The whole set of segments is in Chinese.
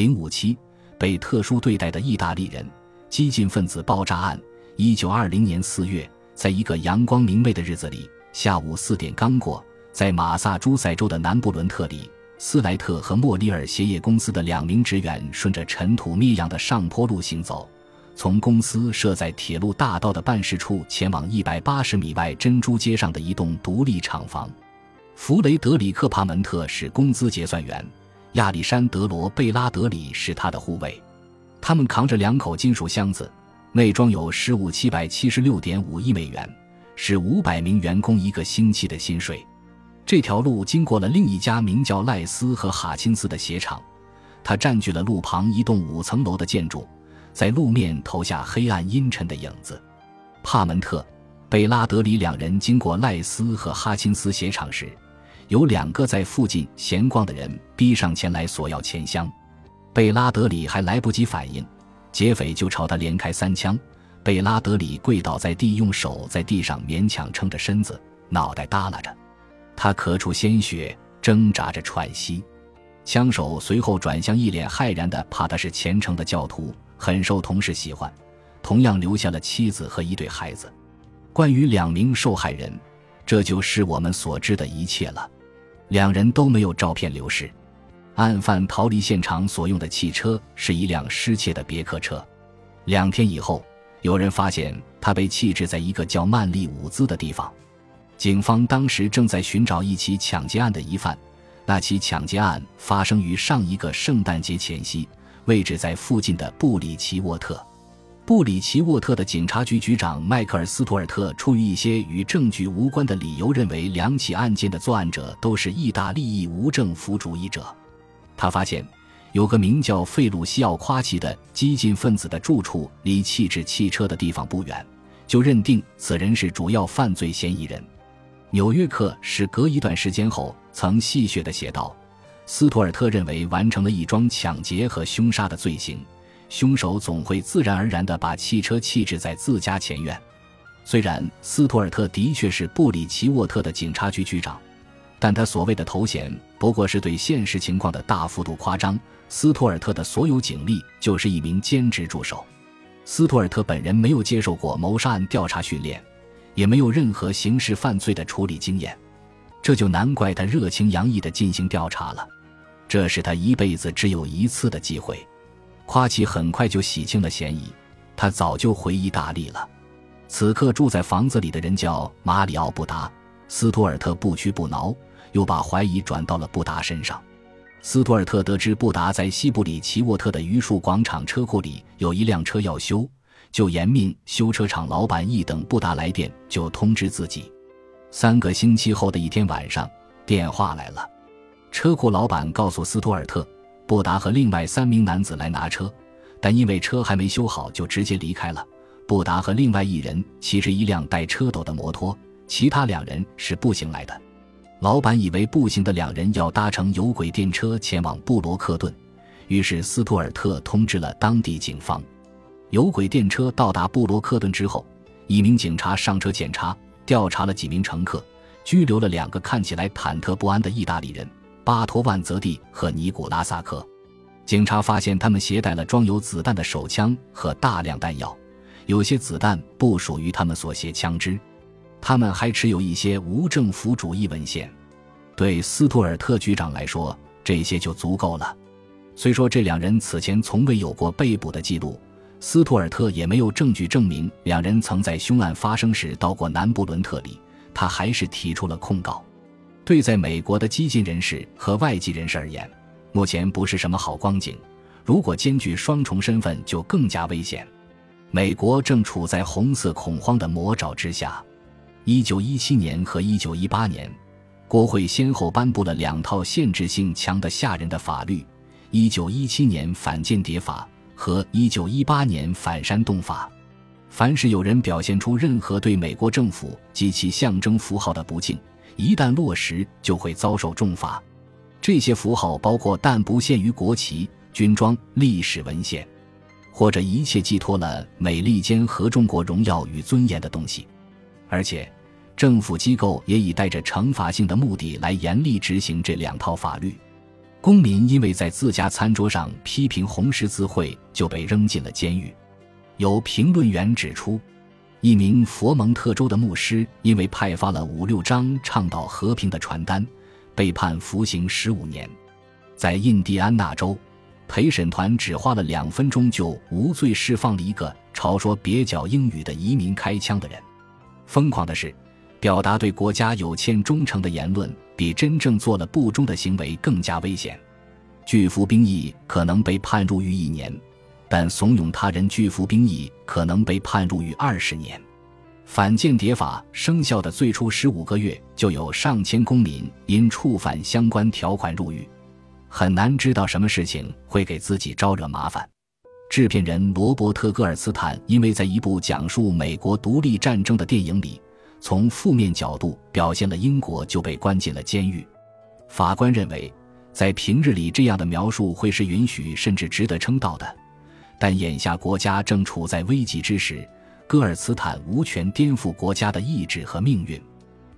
零五七被特殊对待的意大利人激进分子爆炸案。一九二零年四月，在一个阳光明媚的日子里，下午四点刚过，在马萨诸塞州的南布伦特里，斯莱特和莫里尔鞋业公司的两名职员顺着尘土密扬的上坡路行走，从公司设在铁路大道的办事处前往一百八十米外珍珠街上的一栋独立厂房。弗雷德里克·帕门特是工资结算员。亚历山德罗·贝拉德里是他的护卫，他们扛着两口金属箱子，内装有十五七百七十六点五亿美元，是五百名员工一个星期的薪水。这条路经过了另一家名叫赖斯和哈钦斯的鞋厂，它占据了路旁一栋五层楼的建筑，在路面投下黑暗阴沉的影子。帕门特·贝拉德里两人经过赖斯和哈钦斯鞋厂时。有两个在附近闲逛的人逼上前来索要钱箱，贝拉德里还来不及反应，劫匪就朝他连开三枪。贝拉德里跪倒在地，用手在地上勉强撑着身子，脑袋耷拉着，他咳出鲜血，挣扎着喘息。枪手随后转向一脸骇然的怕他是虔诚的教徒，很受同事喜欢，同样留下了妻子和一对孩子。关于两名受害人，这就是我们所知的一切了。两人都没有照片留失。案犯逃离现场所用的汽车是一辆失窃的别克车。两天以后，有人发现他被弃置在一个叫曼利伍兹的地方。警方当时正在寻找一起抢劫案的疑犯。那起抢劫案发生于上一个圣诞节前夕，位置在附近的布里奇沃特。布里奇沃特的警察局局长迈克尔·斯图尔特出于一些与证据无关的理由，认为两起案件的作案者都是意大利裔无政府主义者。他发现有个名叫费鲁西奥·夸奇的激进分子的住处离弃置汽车的地方不远，就认定此人是主要犯罪嫌疑人。《纽约客》是隔一段时间后曾戏谑地写道：“斯图尔特认为完成了一桩抢劫和凶杀的罪行。”凶手总会自然而然地把汽车弃置在自家前院。虽然斯图尔特的确是布里奇沃特的警察局局长，但他所谓的头衔不过是对现实情况的大幅度夸张。斯图尔特的所有警力就是一名兼职助手。斯图尔特本人没有接受过谋杀案调查训练，也没有任何刑事犯罪的处理经验，这就难怪他热情洋溢地进行调查了。这是他一辈子只有一次的机会。夸奇很快就洗清了嫌疑，他早就回意大利了。此刻住在房子里的人叫马里奥·布达。斯图尔特不屈不挠，又把怀疑转到了布达身上。斯图尔特得知布达在西布里奇沃特的榆树广场车库里有一辆车要修，就严命修车厂老板一等布达来电就通知自己。三个星期后的一天晚上，电话来了，车库老板告诉斯图尔特。布达和另外三名男子来拿车，但因为车还没修好，就直接离开了。布达和另外一人骑着一辆带车斗的摩托，其他两人是步行来的。老板以为步行的两人要搭乘有轨电车前往布罗克顿，于是斯图尔特通知了当地警方。有轨电车到达布罗克顿之后，一名警察上车检查、调查了几名乘客，拘留了两个看起来忐忑不安的意大利人。巴托万泽蒂和尼古拉萨克，警察发现他们携带了装有子弹的手枪和大量弹药，有些子弹不属于他们所携枪支。他们还持有一些无政府主义文献。对斯图尔特局长来说，这些就足够了。虽说这两人此前从未有过被捕的记录，斯图尔特也没有证据证明两人曾在凶案发生时到过南布伦特里，他还是提出了控告。对在美国的激进人士和外籍人士而言，目前不是什么好光景。如果兼具双重身份，就更加危险。美国正处在红色恐慌的魔爪之下。一九一七年和一九一八年，国会先后颁布了两套限制性强得吓人的法律：一九一七年反间谍法和一九一八年反煽动法。凡是有人表现出任何对美国政府及其象征符号的不敬，一旦落实，就会遭受重罚。这些符号包括但不限于国旗、军装、历史文献，或者一切寄托了美利坚合众国荣耀与尊严的东西。而且，政府机构也以带着惩罚性的目的来严厉执行这两套法律。公民因为在自家餐桌上批评红十字会，就被扔进了监狱。有评论员指出，一名佛蒙特州的牧师因为派发了五六张倡导和平的传单，被判服刑十五年。在印第安纳州，陪审团只花了两分钟就无罪释放了一个朝说蹩脚英语的移民开枪的人。疯狂的是，表达对国家有欠忠诚的言论。比真正做了不忠的行为更加危险。拒服兵役可能被判入狱一年，但怂恿他人拒服兵役可能被判入狱二十年。反间谍法生效的最初十五个月，就有上千公民因触犯相关条款入狱。很难知道什么事情会给自己招惹麻烦。制片人罗伯特·戈尔斯坦因为在一部讲述美国独立战争的电影里。从负面角度表现了英国，就被关进了监狱。法官认为，在平日里这样的描述会是允许甚至值得称道的，但眼下国家正处在危急之时，戈尔斯坦无权颠覆国家的意志和命运。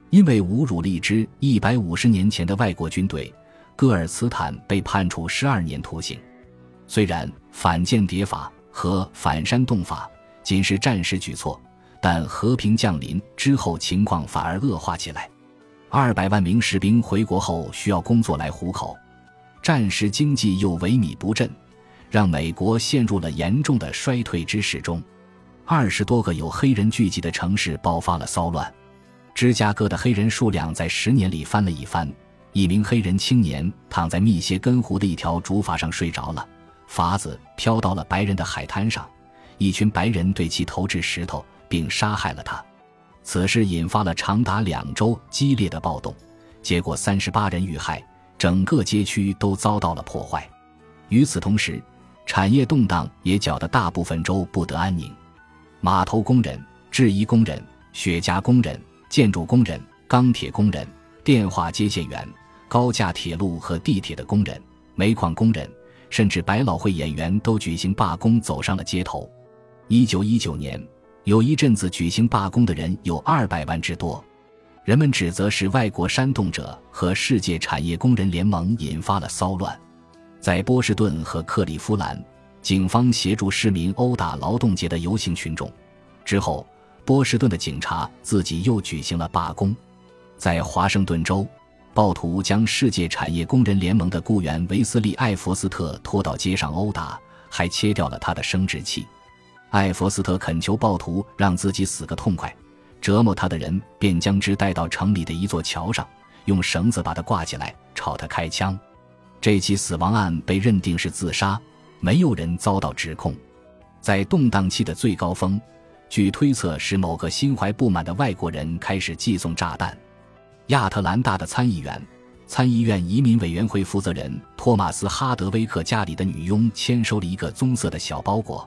因为侮辱了一支一百五十年前的外国军队，戈尔斯坦被判处十二年徒刑。虽然反间谍法和反煽动法仅是战时举措。但和平降临之后，情况反而恶化起来。二百万名士兵回国后需要工作来糊口，战时经济又萎靡不振，让美国陷入了严重的衰退之势中。二十多个有黑人聚集的城市爆发了骚乱，芝加哥的黑人数量在十年里翻了一番。一名黑人青年躺在密歇根湖的一条竹筏上睡着了，筏子飘到了白人的海滩上，一群白人对其投掷石头。并杀害了他，此事引发了长达两周激烈的暴动，结果三十八人遇害，整个街区都遭到了破坏。与此同时，产业动荡也搅得大部分州不得安宁。码头工人、制衣工人、雪茄工人、建筑工人、钢铁工人、电话接线员、高架铁路和地铁的工人、煤矿工人，甚至百老汇演员都举行罢工，走上了街头。一九一九年。有一阵子举行罢工的人有二百万之多，人们指责是外国煽动者和世界产业工人联盟引发了骚乱。在波士顿和克利夫兰，警方协助市民殴打劳动节的游行群众。之后，波士顿的警察自己又举行了罢工。在华盛顿州，暴徒将世界产业工人联盟的雇员维斯利·艾弗斯特拖到街上殴打，还切掉了他的生殖器。艾弗斯特恳求暴徒让自己死个痛快，折磨他的人便将之带到城里的一座桥上，用绳子把他挂起来，朝他开枪。这起死亡案被认定是自杀，没有人遭到指控。在动荡期的最高峰，据推测是某个心怀不满的外国人开始寄送炸弹。亚特兰大的参议员、参议院移民委员会负责人托马斯·哈德威克家里的女佣签收了一个棕色的小包裹。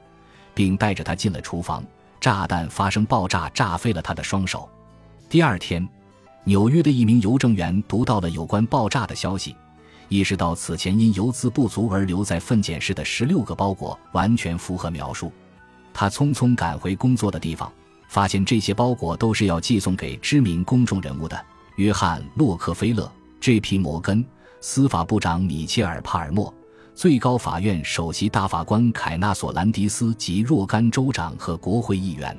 并带着他进了厨房，炸弹发生爆炸，炸飞了他的双手。第二天，纽约的一名邮政员读到了有关爆炸的消息，意识到此前因邮资不足而留在粪检室的十六个包裹完全符合描述。他匆匆赶回工作的地方，发现这些包裹都是要寄送给知名公众人物的：约翰·洛克菲勒、J.P. 摩根、司法部长米切尔·帕尔默。最高法院首席大法官凯纳索兰迪斯及若干州长和国会议员，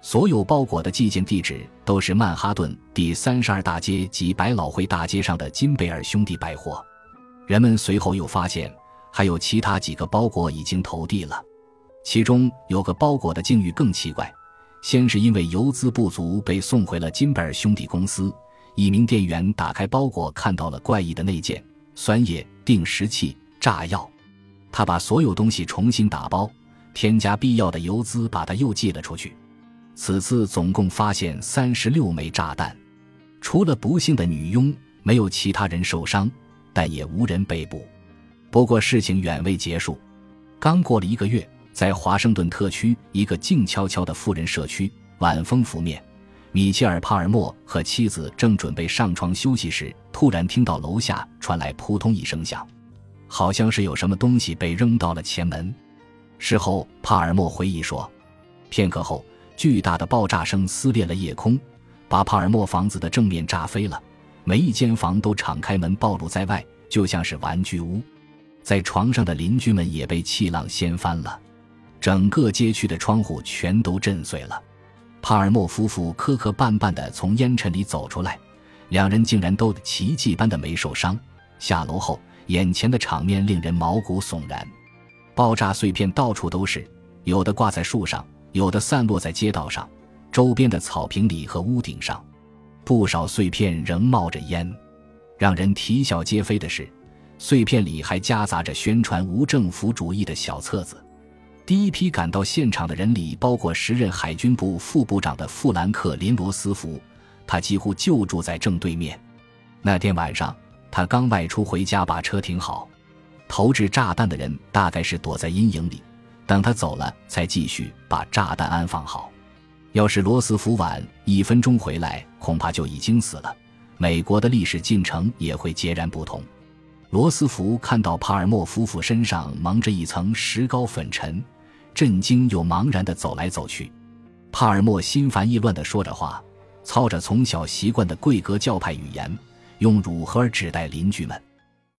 所有包裹的寄件地址都是曼哈顿第三十二大街及百老汇大街上的金贝尔兄弟百货。人们随后又发现，还有其他几个包裹已经投递了。其中有个包裹的境遇更奇怪，先是因为邮资不足被送回了金贝尔兄弟公司。一名店员打开包裹，看到了怪异的内件：酸液、定时器。炸药，他把所有东西重新打包，添加必要的油资，把它又寄了出去。此次总共发现三十六枚炸弹，除了不幸的女佣，没有其他人受伤，但也无人被捕。不过事情远未结束，刚过了一个月，在华盛顿特区一个静悄悄的富人社区，晚风拂面，米切尔·帕尔默和妻子正准备上床休息时，突然听到楼下传来扑通一声响。好像是有什么东西被扔到了前门。事后，帕尔默回忆说，片刻后，巨大的爆炸声撕裂了夜空，把帕尔默房子的正面炸飞了。每一间房都敞开门暴露在外，就像是玩具屋。在床上的邻居们也被气浪掀翻了，整个街区的窗户全都震碎了。帕尔默夫妇磕磕绊绊地从烟尘里走出来，两人竟然都奇迹般的没受伤。下楼后，眼前的场面令人毛骨悚然，爆炸碎片到处都是，有的挂在树上，有的散落在街道上、周边的草坪里和屋顶上，不少碎片仍冒着烟。让人啼笑皆非的是，碎片里还夹杂着宣传无政府主义的小册子。第一批赶到现场的人里，包括时任海军部副部长的富兰克林·罗斯福，他几乎就住在正对面。那天晚上。他刚外出回家，把车停好。投掷炸弹的人大概是躲在阴影里，等他走了，才继续把炸弹安放好。要是罗斯福晚一分钟回来，恐怕就已经死了。美国的历史进程也会截然不同。罗斯福看到帕尔默夫妇身上蒙着一层石膏粉尘，震惊又茫然地走来走去。帕尔默心烦意乱地说着话，操着从小习惯的贵格教派语言。用汝和尔指代邻居们。